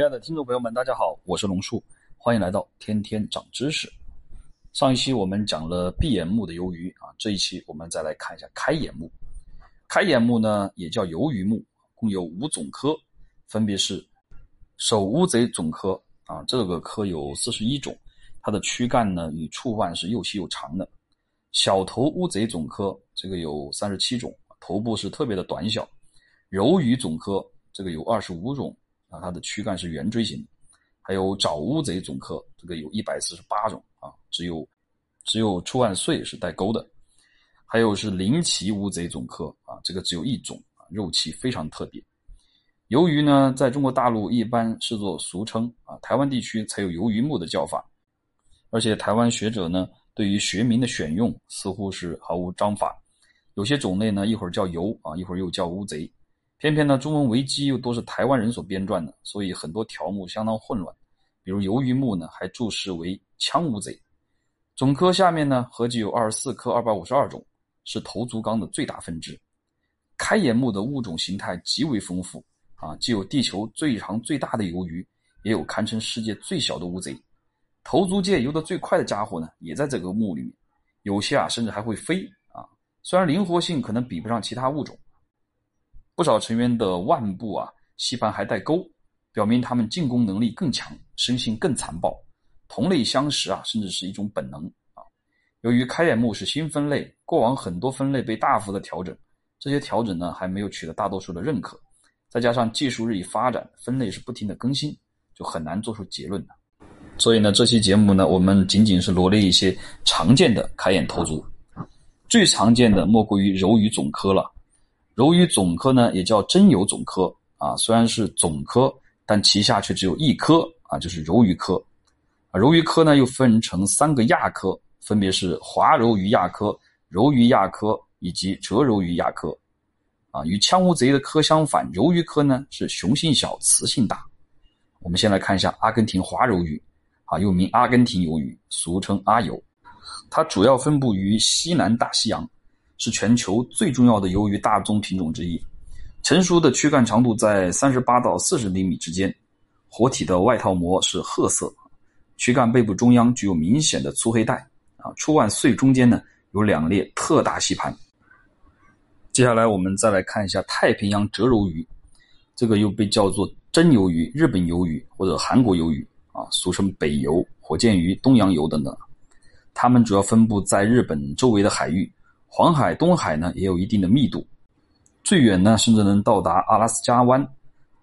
亲爱的听众朋友们，大家好，我是龙树，欢迎来到天天长知识。上一期我们讲了闭眼目的鱿鱼啊，这一期我们再来看一下开眼目。开眼目呢也叫鱿鱼目，共有五总科，分别是手乌贼总科啊，这个科有四十一种，它的躯干呢与触腕是又细又长的。小头乌贼总科这个有三十七种，头部是特别的短小。柔鱼总科这个有二十五种。啊，它的躯干是圆锥形，还有爪乌贼总科，这个有一百四十八种啊，只有只有触腕碎是带钩的，还有是鳞鳍乌贼总科啊，这个只有一种啊，肉鳍非常特别。鱿鱼呢，在中国大陆一般视作俗称啊，台湾地区才有鱿鱼目的叫法，而且台湾学者呢，对于学名的选用似乎是毫无章法，有些种类呢，一会儿叫鱿啊，一会儿又叫乌贼。偏偏呢，中文维基又都是台湾人所编撰的，所以很多条目相当混乱。比如鱿鱼目呢，还注释为枪乌贼。总科下面呢，合计有二十四科二百五十二种，是头足纲的最大分支。开眼目的物种形态极为丰富啊，既有地球最长最大的鱿鱼，也有堪称世界最小的乌贼。头足界游得最快的家伙呢，也在这个目里面，有些啊甚至还会飞啊。虽然灵活性可能比不上其他物种。不少成员的腕部啊，吸盘还带钩，表明它们进攻能力更强，生性更残暴。同类相食啊，甚至是一种本能啊。由于开眼目是新分类，过往很多分类被大幅的调整，这些调整呢还没有取得大多数的认可。再加上技术日益发展，分类是不停的更新，就很难做出结论了。所以呢，这期节目呢，我们仅仅是罗列一些常见的开眼头足，最常见的莫过于柔鱼总科了。柔鱼总科呢，也叫真鱿总科啊，虽然是总科，但旗下却只有一科啊，就是柔鱼科。啊，柔鱼科呢又分成三个亚科，分别是华柔鱼亚科、柔鱼亚科以及折柔鱼亚科。啊，与枪乌贼的科相反，柔鱼科呢是雄性小，雌性大。我们先来看一下阿根廷华柔鱼，啊，又名阿根廷鱿鱼，俗称阿鱿，它主要分布于西南大西洋。是全球最重要的鱿鱼大宗品种之一，成熟的躯干长度在三十八到四十厘米之间，活体的外套膜是褐色，躯干背部中央具有明显的粗黑带，啊，触腕穗中间呢有两列特大吸盘。接下来我们再来看一下太平洋折柔鱼，这个又被叫做真鱿鱼、日本鱿鱼或者韩国鱿鱼啊，俗称北鱿、火箭鱼、东洋鱿等等，它们主要分布在日本周围的海域。黄海、东海呢也有一定的密度，最远呢甚至能到达阿拉斯加湾，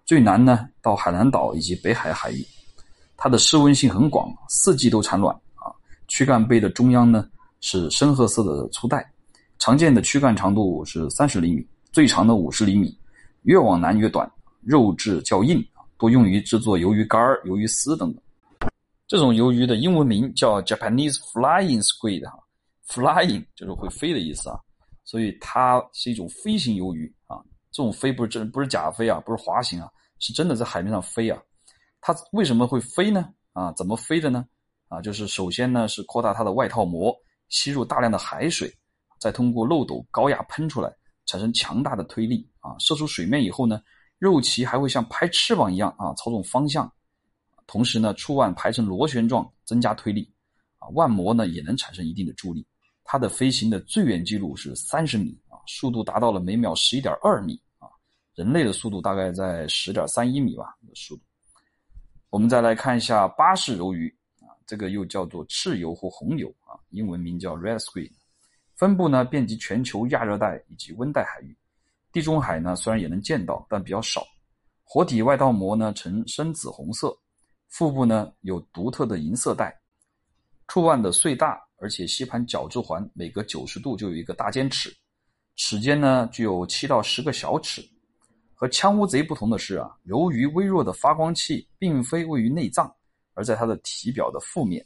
最南呢到海南岛以及北海海域。它的适温性很广，四季都产卵啊。躯干背的中央呢是深褐色的粗带，常见的躯干长度是三十厘米，最长的五十厘米，越往南越短，肉质较硬多用于制作鱿鱼干鱿鱼丝等等。这种鱿鱼的英文名叫 Japanese Flying Squid 哈。Flying 就是会飞的意思啊，所以它是一种飞行鱿鱼啊。这种飞不是真不是假飞啊，不是滑行啊，是真的在海面上飞啊。它为什么会飞呢？啊，怎么飞的呢？啊，就是首先呢是扩大它的外套膜，吸入大量的海水，再通过漏斗高压喷出来，产生强大的推力啊。射出水面以后呢，肉鳍还会像拍翅膀一样啊操纵方向，同时呢触腕排成螺旋状，增加推力啊。腕膜呢也能产生一定的助力。它的飞行的最远记录是三十米啊，速度达到了每秒十一点二米啊，人类的速度大概在十点三一米吧的速度。我们再来看一下巴氏柔鱼啊，这个又叫做赤鱿或红鱿啊，英文名叫 red squid，分布呢遍及全球亚热带以及温带海域，地中海呢虽然也能见到，但比较少。活体外套膜呢呈深紫红色，腹部呢有独特的银色带，触腕的穗大。而且吸盘角质环每隔九十度就有一个大尖齿，齿间呢具有七到十个小齿。和枪乌贼不同的是啊，柔鱼微弱的发光器并非位于内脏，而在它的体表的腹面。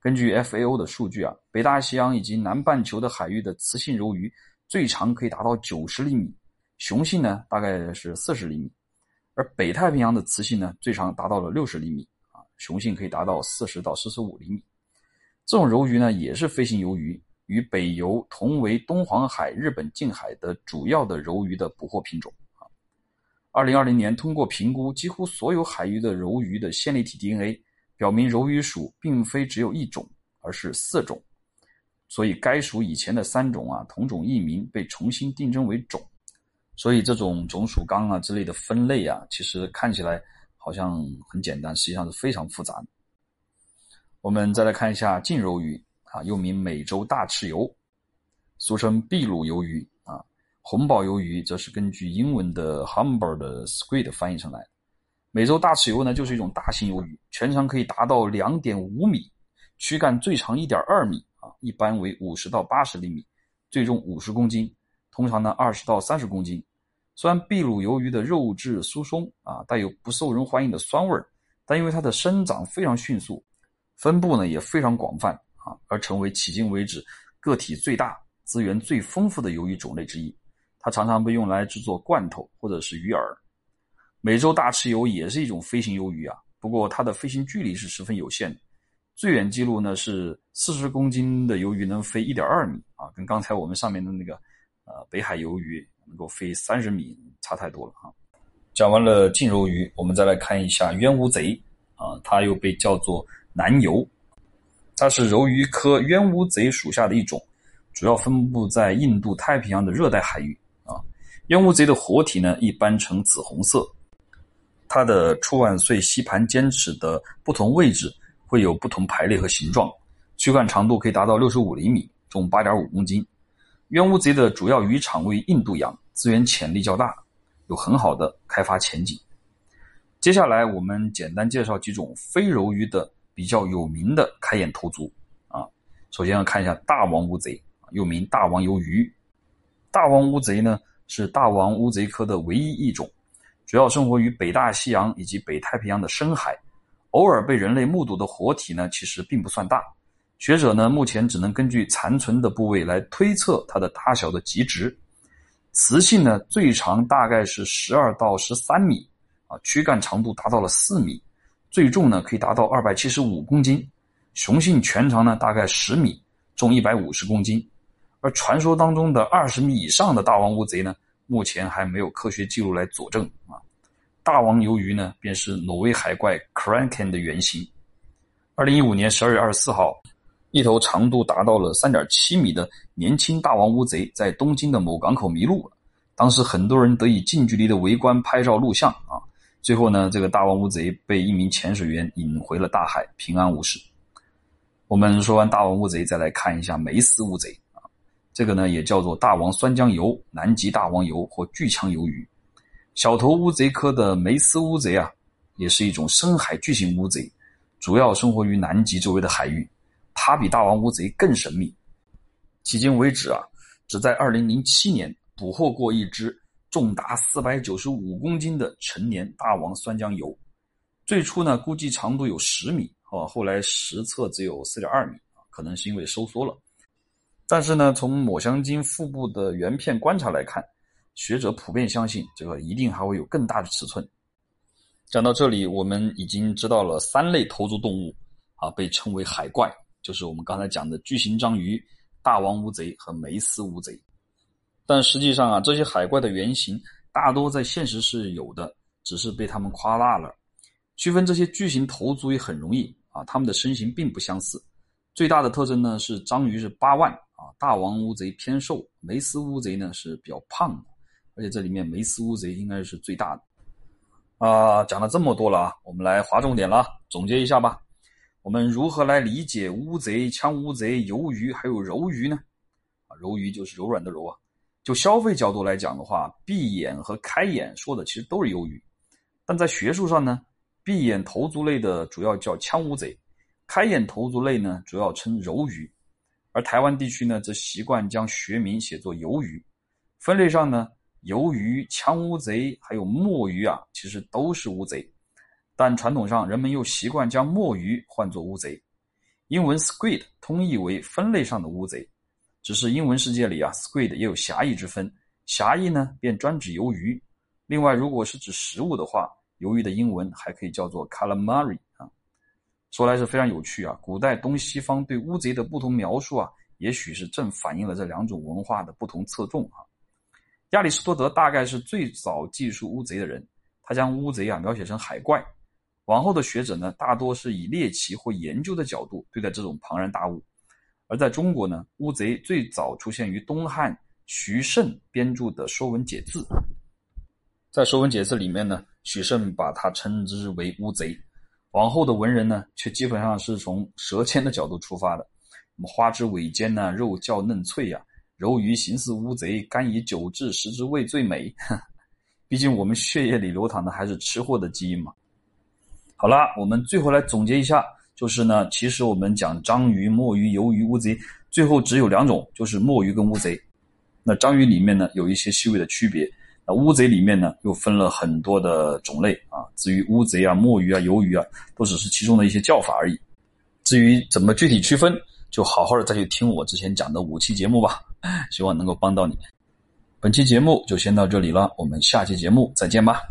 根据 FAO 的数据啊，北大西洋以及南半球的海域的雌性柔鱼最长可以达到九十厘米，雄性呢大概是四十厘米，而北太平洋的雌性呢最长达到了六十厘米啊，雄性可以达到四十到四十五厘米。这种柔鱼呢，也是飞行鱿鱼，与北鱿同为东黄海、日本近海的主要的柔鱼的捕获品种啊。二零二零年通过评估几乎所有海域的柔鱼的线粒体 DNA，表明柔鱼属并非只有一种，而是四种。所以该属以前的三种啊同种异名被重新定征为种。所以这种种属纲啊之类的分类啊，其实看起来好像很简单，实际上是非常复杂的。我们再来看一下净柔鱼啊，又名美洲大赤鱿，俗称秘鲁鱿鱼啊。红宝鱿鱼则是根据英文的 Humber 的 Squid 翻译成来的。美洲大赤鱿呢，就是一种大型鱿鱼，全长可以达到两点五米，躯干最长一点二米啊，一般为五十到八十厘米，最重五十公斤，通常呢二十到三十公斤。虽然秘鲁鱿鱼的肉质疏松啊，带有不受人欢迎的酸味儿，但因为它的生长非常迅速，分布呢也非常广泛啊，而成为迄今为止个体最大、资源最丰富的鱿鱼种类之一。它常常被用来制作罐头或者是鱼饵。美洲大赤鱿也是一种飞行鱿鱼啊，不过它的飞行距离是十分有限的，最远记录呢是四十公斤的鱿鱼能飞一点二米啊，跟刚才我们上面的那个呃北海鱿鱼能够飞三十米差太多了哈。讲完了净鱿鱼，我们再来看一下渊乌贼啊，它又被叫做南鱿，它是柔鱼科渊乌贼属下的一种，主要分布在印度太平洋的热带海域。啊渊乌贼的活体呢，一般呈紫红色。它的触腕碎吸盘尖齿的不同位置会有不同排列和形状。躯干长度可以达到六十五厘米，重八点五公斤。渊乌贼的主要渔场位于印度洋，资源潜力较大，有很好的开发前景。接下来我们简单介绍几种非柔鱼的比较有名的开眼头足啊。首先要看一下大王乌贼，又名大王鱿鱼。大王乌贼呢？是大王乌贼科的唯一一种，主要生活于北大西洋以及北太平洋的深海，偶尔被人类目睹的活体呢，其实并不算大。学者呢，目前只能根据残存的部位来推测它的大小的极值。雌性呢，最长大概是十二到十三米，啊，躯干长度达到了四米，最重呢可以达到二百七十五公斤。雄性全长呢大概十米，重一百五十公斤。而传说当中的二十米以上的大王乌贼呢，目前还没有科学记录来佐证啊。大王鱿鱼呢，便是挪威海怪 Kraken 的原型。二零一五年十二月二十四号，一头长度达到了三点七米的年轻大王乌贼在东京的某港口迷路了。当时很多人得以近距离的围观、拍照、录像。最后呢，这个大王乌贼被一名潜水员引回了大海，平安无事。我们说完大王乌贼，再来看一下梅斯乌贼。这个呢，也叫做大王酸浆鱿、南极大王鱿或巨强鱿鱼，小头乌贼科的梅斯乌贼啊，也是一种深海巨型乌贼，主要生活于南极周围的海域。它比大王乌贼更神秘。迄今为止啊，只在2007年捕获过一只重达495公斤的成年大王酸浆鱿。最初呢，估计长度有十米，哦，后来实测只有4.2米，可能是因为收缩了。但是呢，从抹香鲸腹部的原片观察来看，学者普遍相信这个一定还会有更大的尺寸。讲到这里，我们已经知道了三类头足动物啊，被称为海怪，就是我们刚才讲的巨型章鱼、大王乌贼和梅斯乌贼。但实际上啊，这些海怪的原型大多在现实是有的，只是被他们夸大了。区分这些巨型头足也很容易啊，它们的身形并不相似。最大的特征呢是章鱼是八万。啊，大王乌贼偏瘦，梅斯乌贼呢是比较胖的，而且这里面梅斯乌贼应该是最大的。啊，讲了这么多了啊，我们来划重点了，总结一下吧。我们如何来理解乌贼、枪乌贼、鱿鱼还有柔鱼呢？啊，柔鱼就是柔软的柔啊。就消费角度来讲的话，闭眼和开眼说的其实都是鱿鱼，但在学术上呢，闭眼头足类的主要叫枪乌贼，开眼头足类呢主要称柔鱼。而台湾地区呢，则习惯将学名写作鱿鱼。分类上呢，鱿鱼、枪乌贼还有墨鱼啊，其实都是乌贼。但传统上人们又习惯将墨鱼唤作乌贼。英文 squid 通译为分类上的乌贼，只是英文世界里啊，squid 也有狭义之分。狭义呢，便专指鱿鱼。另外，如果是指食物的话，鱿鱼的英文还可以叫做 calamari 啊。说来是非常有趣啊！古代东西方对乌贼的不同描述啊，也许是正反映了这两种文化的不同侧重啊。亚里士多德大概是最早记述乌贼的人，他将乌贼啊描写成海怪。往后的学者呢，大多是以猎奇或研究的角度对待这种庞然大物。而在中国呢，乌贼最早出现于东汉徐慎编著的《说文解字》。在《说文解字》里面呢，许慎把它称之为乌贼。往后的文人呢，却基本上是从舌尖的角度出发的。什么花枝尾尖呐，肉较嫩脆呀，柔鱼形似乌贼，甘以久治，食之味最美。毕竟我们血液里流淌的还是吃货的基因嘛。好啦，我们最后来总结一下，就是呢，其实我们讲章鱼、墨鱼、鱿鱼、乌贼，最后只有两种，就是墨鱼跟乌贼。那章鱼里面呢，有一些细微的区别。那乌贼里面呢，又分了很多的种类啊。至于乌贼啊、墨鱼啊、鱿鱼啊，都只是其中的一些叫法而已。至于怎么具体区分，就好好的再去听我之前讲的五期节目吧，希望能够帮到你。本期节目就先到这里了，我们下期节目再见吧。